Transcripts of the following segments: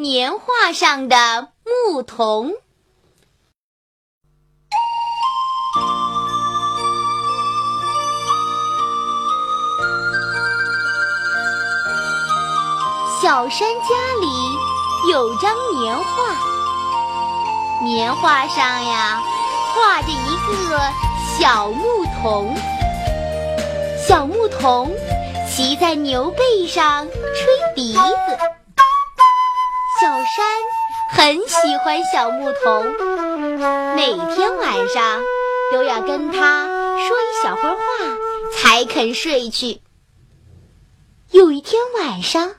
年画上的牧童。小山家里有张年画，年画上呀画着一个小牧童。小牧童骑在牛背上吹笛子。山很喜欢小牧童，每天晚上都要跟他说一小会儿话才肯睡去。有一天晚上，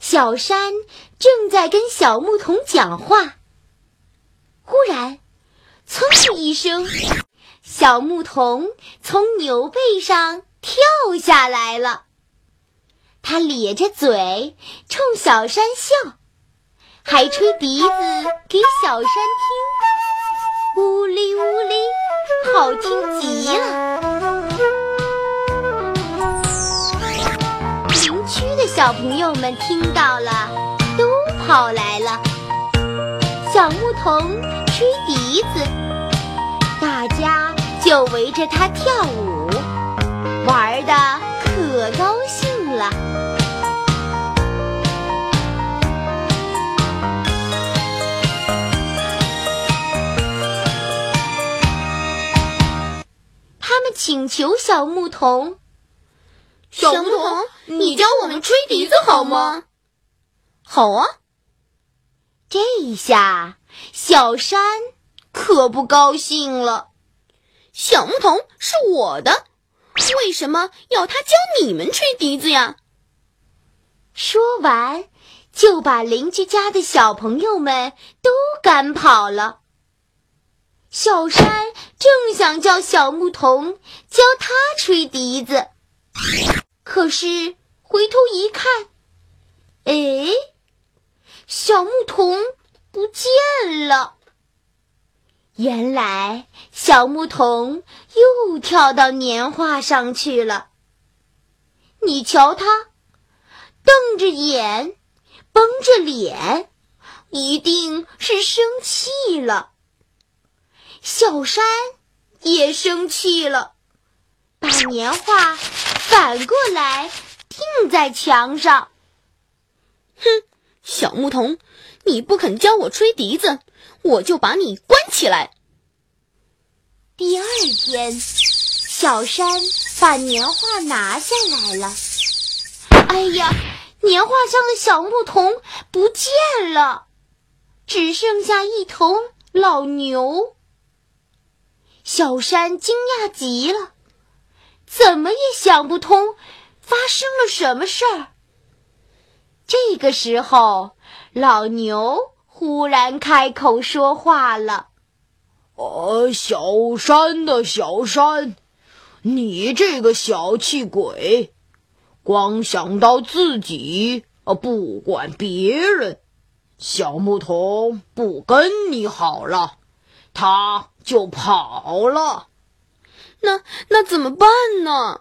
小山正在跟小牧童讲话，忽然“噌”一声，小牧童从牛背上跳下来了。他咧着嘴冲小山笑。还吹笛子给小山听，呜哩呜哩，好听极了。邻居的小朋友们听到了，都跑来了。小牧童吹笛子，大家就围着他跳舞，请求小牧童，小牧童，你教我们吹笛子好吗？好啊。这一下，小山可不高兴了。小牧童是我的，为什么要他教你们吹笛子呀？说完，就把邻居家的小朋友们都赶跑了。小山正想叫小牧童教他吹笛子，可是回头一看，哎，小牧童不见了。原来小牧童又跳到年画上去了。你瞧他，瞪着眼，绷着脸，一定是生气了。小山也生气了，把年画反过来钉在墙上。哼，小牧童，你不肯教我吹笛子，我就把你关起来。第二天，小山把年画拿下来了。哎呀，年画上的小牧童不见了，只剩下一头老牛。小山惊讶极了，怎么也想不通发生了什么事儿。这个时候，老牛忽然开口说话了：“呃，小山的小山，你这个小气鬼，光想到自己，呃，不管别人。小牧童不跟你好了。”他就跑了，那那怎么办呢？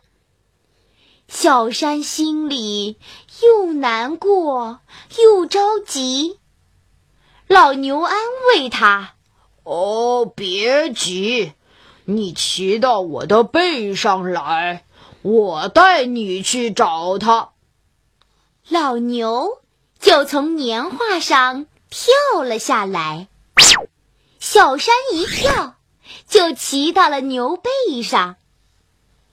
小山心里又难过又着急。老牛安慰他：“哦，别急，你骑到我的背上来，我带你去找他。”老牛就从年画上跳了下来。小山一跳，就骑到了牛背上。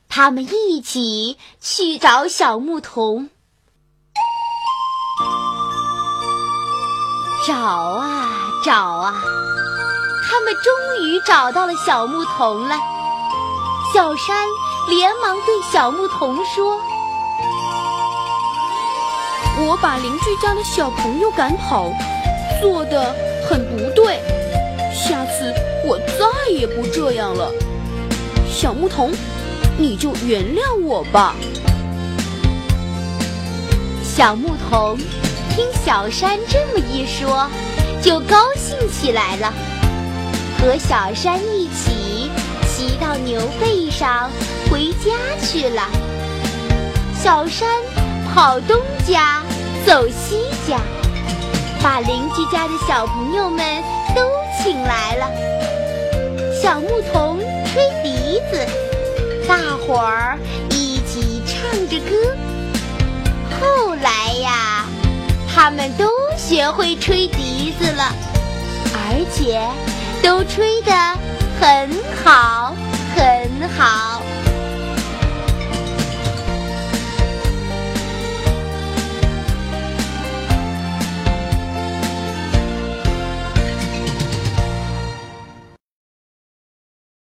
他们一起去找小牧童。找啊找啊，他们终于找到了小牧童了。小山连忙对小牧童说：“我把邻居家的小朋友赶跑，做的很不对。”也不这样了，小牧童，你就原谅我吧。小牧童听小山这么一说，就高兴起来了，和小山一起骑到牛背上回家去了。小山跑东家，走西家，把邻居家的小朋友们都请来了。小牧童吹笛子，大伙儿一起唱着歌。后来呀，他们都学会吹笛子了，而且都吹得很好，很好。